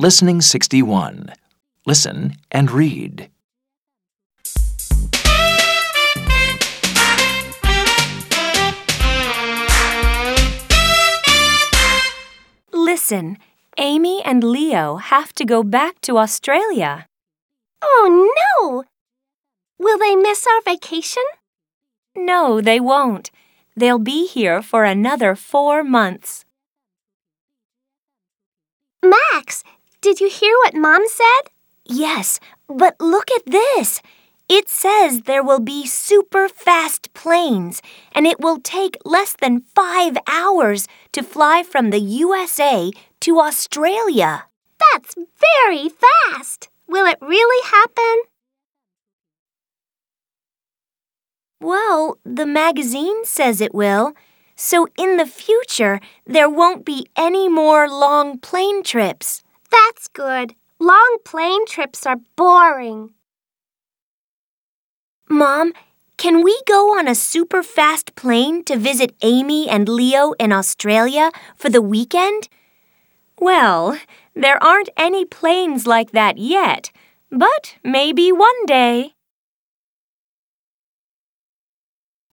Listening 61. Listen and read. Listen, Amy and Leo have to go back to Australia. Oh no! Will they miss our vacation? No, they won't. They'll be here for another four months. Max, did you hear what Mom said? Yes, but look at this. It says there will be super fast planes, and it will take less than five hours to fly from the USA to Australia. That's very fast. Will it really happen? Well, the magazine says it will. So in the future, there won't be any more long plane trips. That's good. Long plane trips are boring. Mom, can we go on a super fast plane to visit Amy and Leo in Australia for the weekend? Well, there aren't any planes like that yet, but maybe one day.